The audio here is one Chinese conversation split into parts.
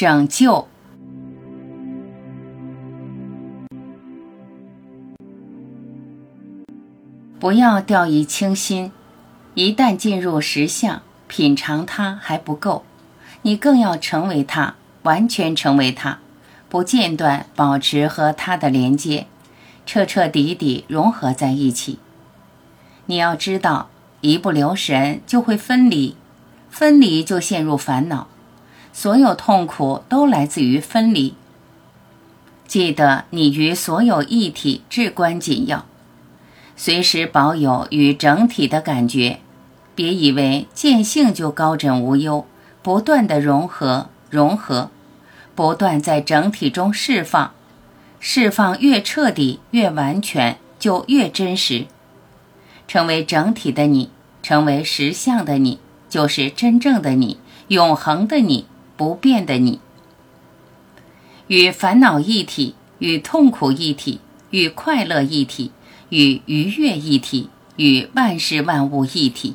拯救。不要掉以轻心，一旦进入实相，品尝它还不够，你更要成为它，完全成为它，不间断保持和它的连接，彻彻底底融合在一起。你要知道，一不留神就会分离，分离就陷入烦恼，所有痛苦都来自于分离。记得，你与所有一体至关紧要。随时保有与整体的感觉，别以为见性就高枕无忧，不断的融合融合，不断在整体中释放，释放越彻底越完全，就越真实，成为整体的你，成为实相的你，就是真正的你，永恒的你，不变的你。与烦恼一体，与痛苦一体，与快乐一体。与愉悦一体，与万事万物一体，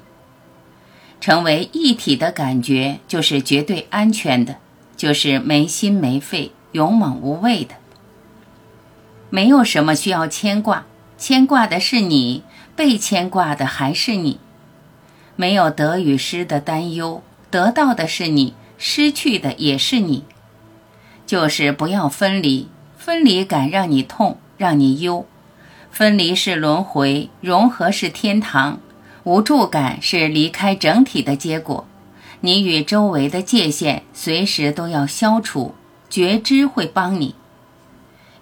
成为一体的感觉，就是绝对安全的，就是没心没肺、勇猛无畏的。没有什么需要牵挂，牵挂的是你，被牵挂的还是你。没有得与失的担忧，得到的是你，失去的也是你。就是不要分离，分离感让你痛，让你忧。分离是轮回，融合是天堂，无助感是离开整体的结果。你与周围的界限随时都要消除，觉知会帮你。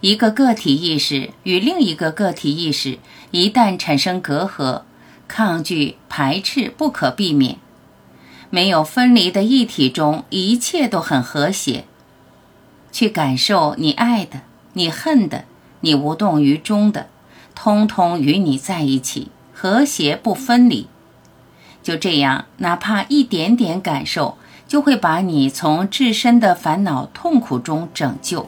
一个个体意识与另一个个体意识一旦产生隔阂、抗拒、排斥，不可避免。没有分离的一体中，一切都很和谐。去感受你爱的，你恨的，你无动于衷的。通通与你在一起，和谐不分离。就这样，哪怕一点点感受，就会把你从自身的烦恼痛苦中拯救。